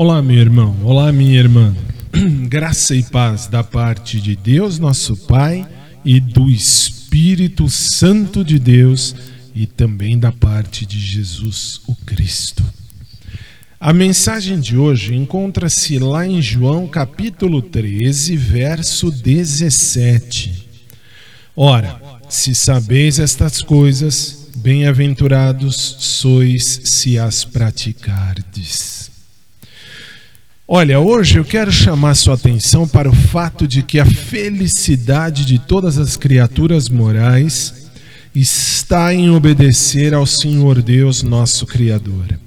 Olá, meu irmão. Olá, minha irmã. Graça e paz da parte de Deus, nosso Pai, e do Espírito Santo de Deus, e também da parte de Jesus, o Cristo. A mensagem de hoje encontra-se lá em João capítulo 13, verso 17. Ora, se sabeis estas coisas, bem-aventurados sois se as praticardes. Olha, hoje eu quero chamar sua atenção para o fato de que a felicidade de todas as criaturas morais está em obedecer ao Senhor Deus, nosso Criador.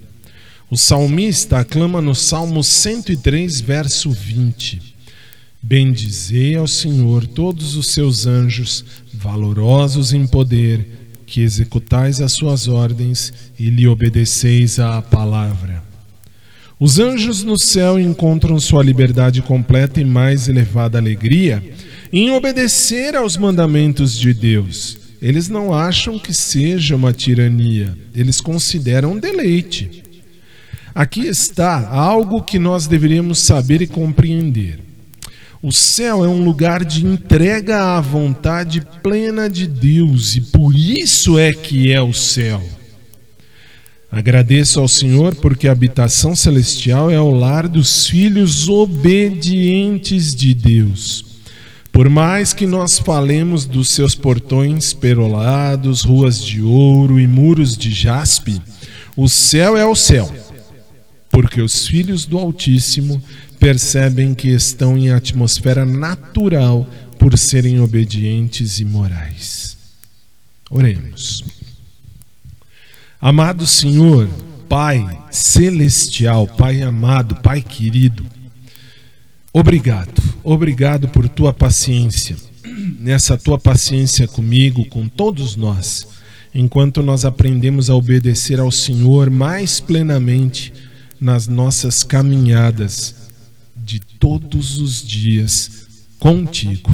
O salmista aclama no Salmo 103, verso 20: Bendizei ao Senhor todos os seus anjos, valorosos em poder, que executais as suas ordens e lhe obedeceis à palavra. Os anjos no céu encontram sua liberdade completa e mais elevada alegria em obedecer aos mandamentos de Deus. Eles não acham que seja uma tirania, eles consideram um deleite. Aqui está algo que nós deveríamos saber e compreender. O céu é um lugar de entrega à vontade plena de Deus e por isso é que é o céu. Agradeço ao Senhor porque a habitação celestial é o lar dos filhos obedientes de Deus. Por mais que nós falemos dos seus portões perolados, ruas de ouro e muros de jaspe, o céu é o céu, porque os filhos do Altíssimo percebem que estão em atmosfera natural por serem obedientes e morais. Oremos. Amado Senhor, Pai celestial, Pai amado, Pai querido, obrigado, obrigado por tua paciência, nessa tua paciência comigo, com todos nós, enquanto nós aprendemos a obedecer ao Senhor mais plenamente nas nossas caminhadas de todos os dias contigo.